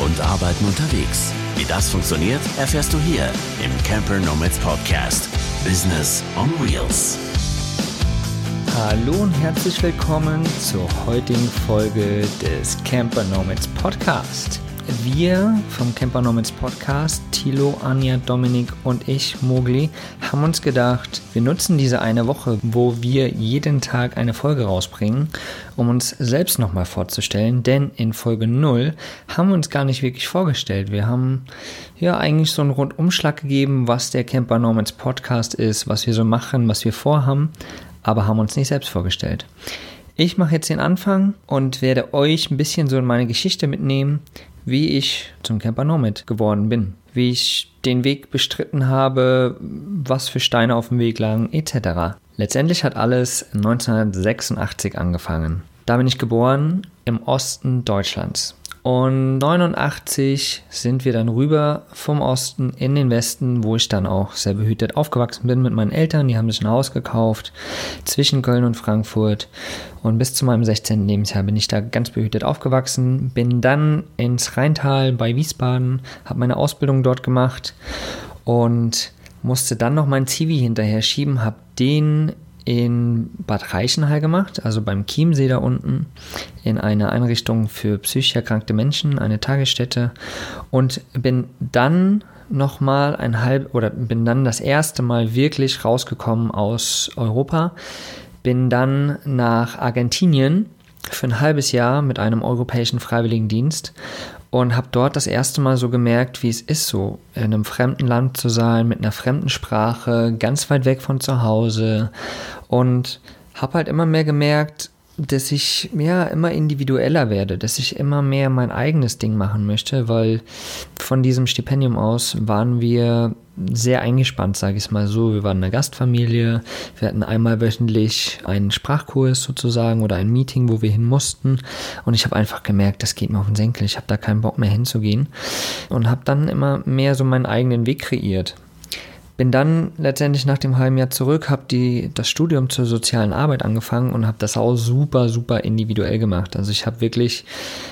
und Arbeiten unterwegs. Wie das funktioniert, erfährst du hier im Camper Nomads Podcast. Business on Wheels. Hallo und herzlich willkommen zur heutigen Folge des Camper Nomads Podcast. Wir vom Camper Nomads Podcast, Thilo, Anja, Dominik und ich, Mogli, haben uns gedacht, wir nutzen diese eine Woche, wo wir jeden Tag eine Folge rausbringen, um uns selbst nochmal vorzustellen, denn in Folge 0 haben wir uns gar nicht wirklich vorgestellt. Wir haben ja eigentlich so einen Rundumschlag gegeben, was der Camper Nomads Podcast ist, was wir so machen, was wir vorhaben, aber haben uns nicht selbst vorgestellt. Ich mache jetzt den Anfang und werde euch ein bisschen so in meine Geschichte mitnehmen, wie ich zum Camper Nomad geworden bin, wie ich den Weg bestritten habe, was für Steine auf dem Weg lagen, etc. Letztendlich hat alles 1986 angefangen. Da bin ich geboren im Osten Deutschlands. Und 89 sind wir dann rüber vom Osten in den Westen, wo ich dann auch sehr behütet aufgewachsen bin mit meinen Eltern. Die haben sich ein Haus gekauft zwischen Köln und Frankfurt. Und bis zu meinem 16. Lebensjahr bin ich da ganz behütet aufgewachsen. Bin dann ins Rheintal bei Wiesbaden, habe meine Ausbildung dort gemacht und musste dann noch meinen Zivi hinterher schieben, habe den in Bad Reichenhall gemacht, also beim Chiemsee da unten, in einer Einrichtung für psychisch erkrankte Menschen, eine Tagesstätte. Und bin dann nochmal ein halb oder bin dann das erste Mal wirklich rausgekommen aus Europa, bin dann nach Argentinien für ein halbes Jahr mit einem europäischen Freiwilligendienst und habe dort das erste Mal so gemerkt, wie es ist, so in einem fremden Land zu sein, mit einer fremden Sprache, ganz weit weg von zu Hause. Und habe halt immer mehr gemerkt, dass ich ja immer individueller werde, dass ich immer mehr mein eigenes Ding machen möchte, weil von diesem Stipendium aus waren wir sehr eingespannt, sage ich es mal so. Wir waren eine Gastfamilie, wir hatten einmal wöchentlich einen Sprachkurs sozusagen oder ein Meeting, wo wir hin mussten und ich habe einfach gemerkt, das geht mir auf den Senkel, ich habe da keinen Bock mehr hinzugehen und habe dann immer mehr so meinen eigenen Weg kreiert. Bin dann letztendlich nach dem halben Jahr zurück, habe das Studium zur sozialen Arbeit angefangen und habe das auch super, super individuell gemacht. Also ich habe wirklich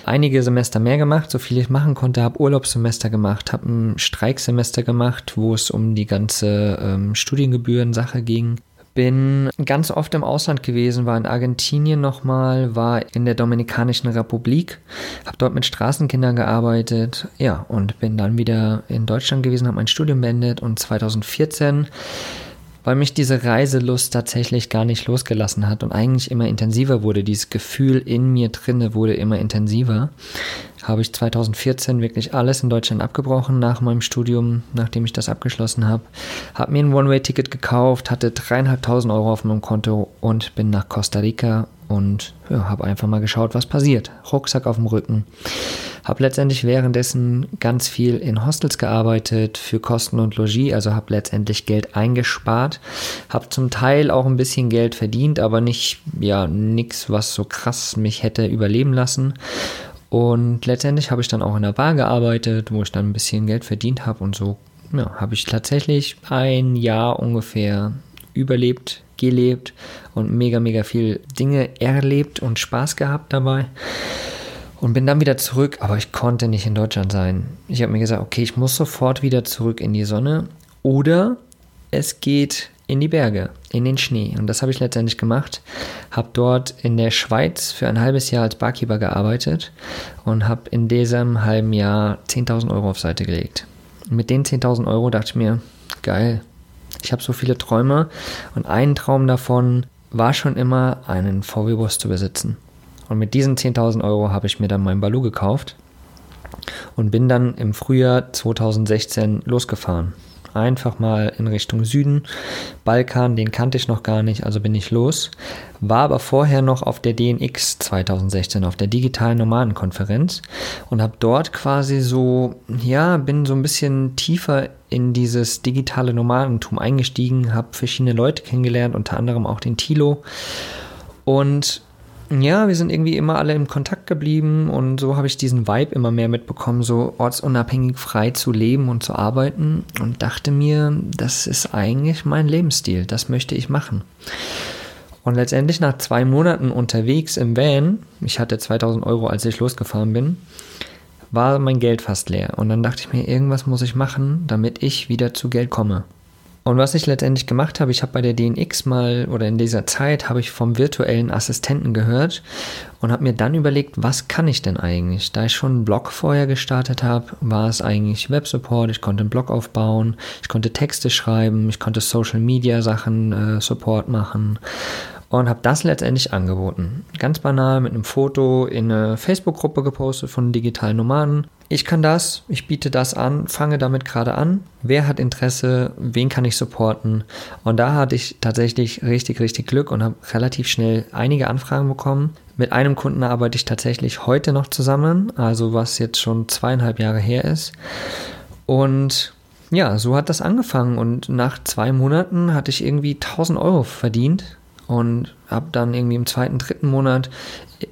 einige Semester mehr gemacht, so viel ich machen konnte, habe Urlaubssemester gemacht, habe ein Streiksemester gemacht, wo es um die ganze ähm, Studiengebühren-Sache ging bin ganz oft im Ausland gewesen, war in Argentinien nochmal, war in der Dominikanischen Republik, habe dort mit Straßenkindern gearbeitet, ja, und bin dann wieder in Deutschland gewesen, habe mein Studium beendet und 2014 weil mich diese Reiselust tatsächlich gar nicht losgelassen hat und eigentlich immer intensiver wurde. Dieses Gefühl in mir drinne wurde immer intensiver. Habe ich 2014 wirklich alles in Deutschland abgebrochen nach meinem Studium, nachdem ich das abgeschlossen habe. Habe mir ein One-Way-Ticket gekauft, hatte dreieinhalbtausend Euro auf meinem Konto und bin nach Costa Rica und ja, habe einfach mal geschaut, was passiert. Rucksack auf dem Rücken. Habe letztendlich währenddessen ganz viel in Hostels gearbeitet für Kosten und Logis, also habe letztendlich Geld eingespart. Habe zum Teil auch ein bisschen Geld verdient, aber nicht, ja, nichts, was so krass mich hätte überleben lassen. Und letztendlich habe ich dann auch in der Bar gearbeitet, wo ich dann ein bisschen Geld verdient habe und so ja, habe ich tatsächlich ein Jahr ungefähr überlebt, gelebt und mega, mega viel Dinge erlebt und Spaß gehabt dabei. Und bin dann wieder zurück, aber ich konnte nicht in Deutschland sein. Ich habe mir gesagt, okay, ich muss sofort wieder zurück in die Sonne oder es geht in die Berge, in den Schnee. Und das habe ich letztendlich gemacht. Habe dort in der Schweiz für ein halbes Jahr als Barkeeper gearbeitet und habe in diesem halben Jahr 10.000 Euro auf Seite gelegt. Mit den 10.000 Euro dachte ich mir, geil, ich habe so viele Träume und ein Traum davon war schon immer, einen VW-Bus zu besitzen. Und mit diesen 10.000 Euro habe ich mir dann meinen Balu gekauft und bin dann im Frühjahr 2016 losgefahren. Einfach mal in Richtung Süden. Balkan, den kannte ich noch gar nicht, also bin ich los. War aber vorher noch auf der DNX 2016, auf der digitalen Nomadenkonferenz und habe dort quasi so, ja, bin so ein bisschen tiefer in dieses digitale Nomadentum eingestiegen, habe verschiedene Leute kennengelernt, unter anderem auch den Tilo. Und ja, wir sind irgendwie immer alle im Kontakt geblieben und so habe ich diesen Vibe immer mehr mitbekommen, so ortsunabhängig frei zu leben und zu arbeiten und dachte mir, das ist eigentlich mein Lebensstil, das möchte ich machen. Und letztendlich nach zwei Monaten unterwegs im Van, ich hatte 2000 Euro, als ich losgefahren bin, war mein Geld fast leer. Und dann dachte ich mir, irgendwas muss ich machen, damit ich wieder zu Geld komme. Und was ich letztendlich gemacht habe, ich habe bei der DNX mal oder in dieser Zeit habe ich vom virtuellen Assistenten gehört und habe mir dann überlegt, was kann ich denn eigentlich? Da ich schon einen Blog vorher gestartet habe, war es eigentlich Websupport, ich konnte einen Blog aufbauen, ich konnte Texte schreiben, ich konnte Social Media Sachen äh, Support machen und habe das letztendlich angeboten. Ganz banal mit einem Foto in eine Facebook-Gruppe gepostet von digitalen Nomaden. Ich kann das, ich biete das an, fange damit gerade an. Wer hat Interesse, wen kann ich supporten? Und da hatte ich tatsächlich richtig, richtig Glück und habe relativ schnell einige Anfragen bekommen. Mit einem Kunden arbeite ich tatsächlich heute noch zusammen, also was jetzt schon zweieinhalb Jahre her ist. Und ja, so hat das angefangen und nach zwei Monaten hatte ich irgendwie 1000 Euro verdient und habe dann irgendwie im zweiten, dritten Monat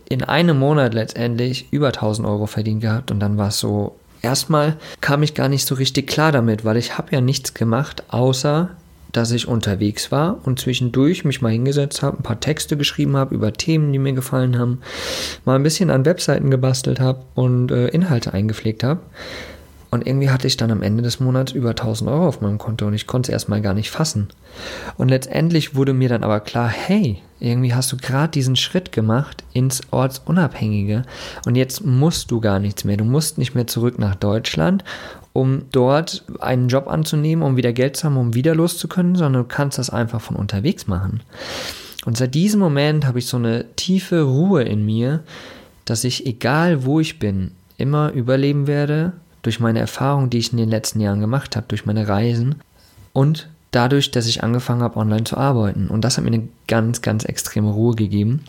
in einem Monat letztendlich über 1000 Euro verdient gehabt und dann war es so, erstmal kam ich gar nicht so richtig klar damit, weil ich habe ja nichts gemacht, außer dass ich unterwegs war und zwischendurch mich mal hingesetzt habe, ein paar Texte geschrieben habe über Themen, die mir gefallen haben, mal ein bisschen an Webseiten gebastelt habe und äh, Inhalte eingepflegt habe. Und irgendwie hatte ich dann am Ende des Monats über 1000 Euro auf meinem Konto und ich konnte es erstmal gar nicht fassen. Und letztendlich wurde mir dann aber klar, hey, irgendwie hast du gerade diesen Schritt gemacht ins Ortsunabhängige und jetzt musst du gar nichts mehr. Du musst nicht mehr zurück nach Deutschland, um dort einen Job anzunehmen, um wieder Geld zu haben, um wieder loszukönnen, sondern du kannst das einfach von unterwegs machen. Und seit diesem Moment habe ich so eine tiefe Ruhe in mir, dass ich, egal wo ich bin, immer überleben werde durch meine Erfahrungen, die ich in den letzten Jahren gemacht habe, durch meine Reisen und dadurch, dass ich angefangen habe, online zu arbeiten. Und das hat mir eine ganz, ganz extreme Ruhe gegeben.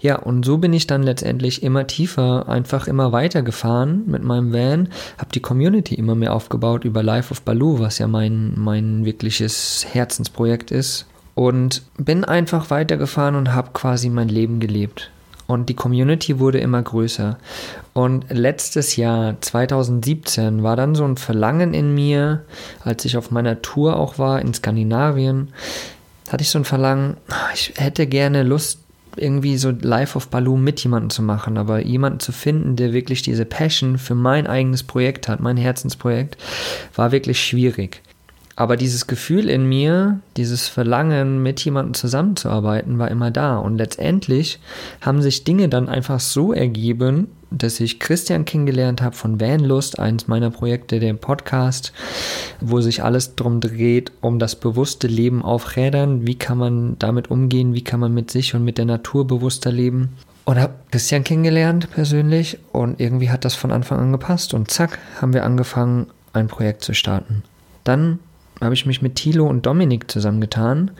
Ja, und so bin ich dann letztendlich immer tiefer, einfach immer weiter gefahren mit meinem Van, habe die Community immer mehr aufgebaut über Life of Baloo, was ja mein, mein wirkliches Herzensprojekt ist. Und bin einfach weitergefahren und habe quasi mein Leben gelebt. Und die Community wurde immer größer. Und letztes Jahr, 2017, war dann so ein Verlangen in mir, als ich auf meiner Tour auch war in Skandinavien, hatte ich so ein Verlangen, ich hätte gerne Lust, irgendwie so Life of Baloo mit jemandem zu machen, aber jemanden zu finden, der wirklich diese Passion für mein eigenes Projekt hat, mein Herzensprojekt, war wirklich schwierig. Aber dieses Gefühl in mir, dieses Verlangen, mit jemandem zusammenzuarbeiten, war immer da. Und letztendlich haben sich Dinge dann einfach so ergeben, dass ich Christian kennengelernt habe von Vanlust, eines meiner Projekte, der Podcast, wo sich alles drum dreht, um das bewusste Leben auf Rädern. Wie kann man damit umgehen? Wie kann man mit sich und mit der Natur bewusster leben? Und habe Christian kennengelernt persönlich und irgendwie hat das von Anfang an gepasst. Und zack, haben wir angefangen, ein Projekt zu starten. Dann habe ich mich mit Thilo und Dominik zusammengetan,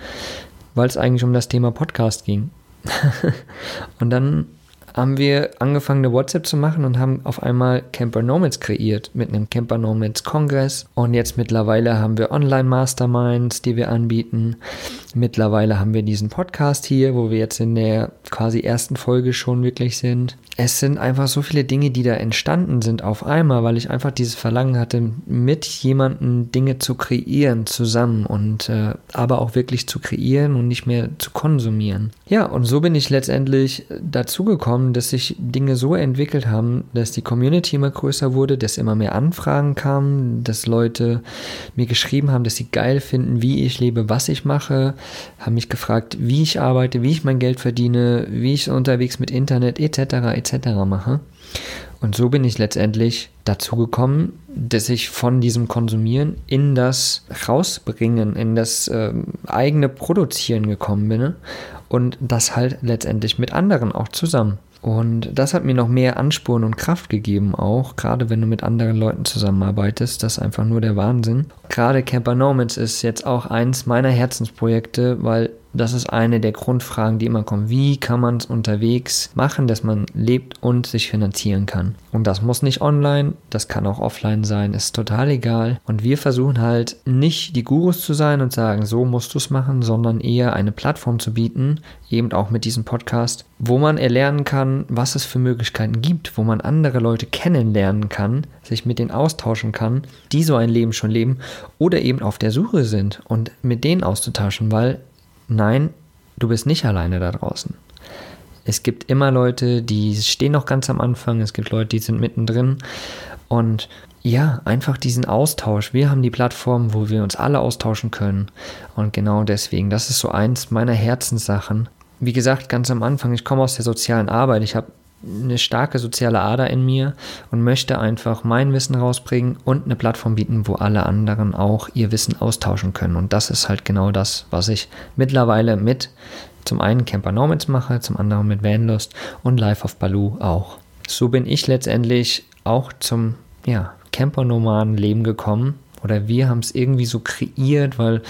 weil es eigentlich um das Thema Podcast ging. und dann haben wir angefangen, eine WhatsApp zu machen und haben auf einmal Camper Nomads kreiert mit einem Camper Nomads Kongress. Und jetzt mittlerweile haben wir Online-Masterminds, die wir anbieten. Mittlerweile haben wir diesen Podcast hier, wo wir jetzt in der quasi ersten Folge schon wirklich sind. Es sind einfach so viele Dinge, die da entstanden sind auf einmal, weil ich einfach dieses Verlangen hatte, mit jemandem Dinge zu kreieren zusammen und äh, aber auch wirklich zu kreieren und nicht mehr zu konsumieren. Ja, und so bin ich letztendlich dazu gekommen, gekommen, dass sich Dinge so entwickelt haben, dass die Community immer größer wurde, dass immer mehr Anfragen kamen, dass Leute mir geschrieben haben, dass sie geil finden, wie ich lebe, was ich mache, haben mich gefragt, wie ich arbeite, wie ich mein Geld verdiene, wie ich unterwegs mit Internet etc. etc. mache. Und so bin ich letztendlich dazu gekommen, dass ich von diesem Konsumieren in das Rausbringen, in das äh, eigene Produzieren gekommen bin und das halt letztendlich mit anderen auch zusammen. Und das hat mir noch mehr Ansporn und Kraft gegeben, auch gerade wenn du mit anderen Leuten zusammenarbeitest. Das ist einfach nur der Wahnsinn. Gerade Camper Nomads ist jetzt auch eins meiner Herzensprojekte, weil das ist eine der Grundfragen, die immer kommen. Wie kann man es unterwegs machen, dass man lebt und sich finanzieren kann? Und das muss nicht online, das kann auch offline sein, ist total egal. Und wir versuchen halt nicht die Gurus zu sein und sagen, so musst du es machen, sondern eher eine Plattform zu bieten, eben auch mit diesem Podcast, wo man erlernen kann, was es für Möglichkeiten gibt, wo man andere Leute kennenlernen kann, sich mit denen austauschen kann, die so ein Leben schon leben oder eben auf der Suche sind und mit denen auszutauschen, weil nein, du bist nicht alleine da draußen. Es gibt immer Leute, die stehen noch ganz am Anfang, es gibt Leute, die sind mittendrin. Und ja, einfach diesen Austausch. Wir haben die Plattform, wo wir uns alle austauschen können. Und genau deswegen, das ist so eins meiner Herzenssachen. Wie gesagt, ganz am Anfang, ich komme aus der sozialen Arbeit. Ich habe eine starke soziale Ader in mir und möchte einfach mein Wissen rausbringen und eine Plattform bieten, wo alle anderen auch ihr Wissen austauschen können. Und das ist halt genau das, was ich mittlerweile mit zum einen Camper Nomads mache, zum anderen mit Vanlust und Life of Baloo auch. So bin ich letztendlich auch zum ja, Camper-Nomaden-Leben gekommen. Oder wir haben es irgendwie so kreiert, weil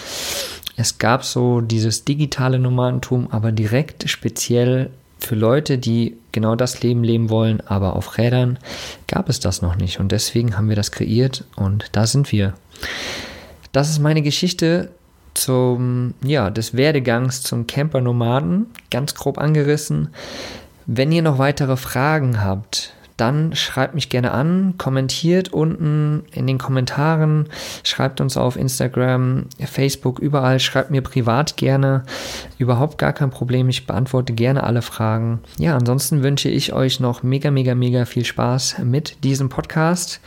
es gab so dieses digitale Nomadentum, aber direkt speziell für Leute, die genau das Leben leben wollen, aber auf Rädern, gab es das noch nicht. Und deswegen haben wir das kreiert und da sind wir. Das ist meine Geschichte zum, ja, des Werdegangs zum Camper-Nomaden, ganz grob angerissen. Wenn ihr noch weitere Fragen habt, dann schreibt mich gerne an, kommentiert unten in den Kommentaren, schreibt uns auf Instagram, Facebook, überall, schreibt mir privat gerne. Überhaupt gar kein Problem, ich beantworte gerne alle Fragen. Ja, ansonsten wünsche ich euch noch mega, mega, mega viel Spaß mit diesem Podcast.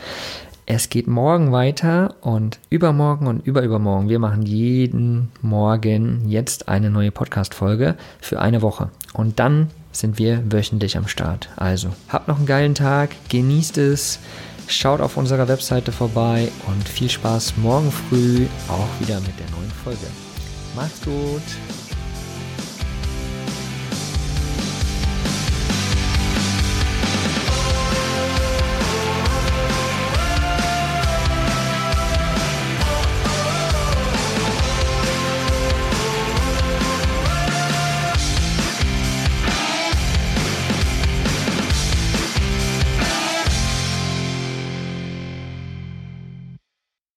Es geht morgen weiter und übermorgen und überübermorgen. Wir machen jeden Morgen jetzt eine neue Podcast-Folge für eine Woche. Und dann sind wir wöchentlich am Start. Also, habt noch einen geilen Tag, genießt es, schaut auf unserer Webseite vorbei und viel Spaß morgen früh auch wieder mit der neuen Folge. Macht's gut!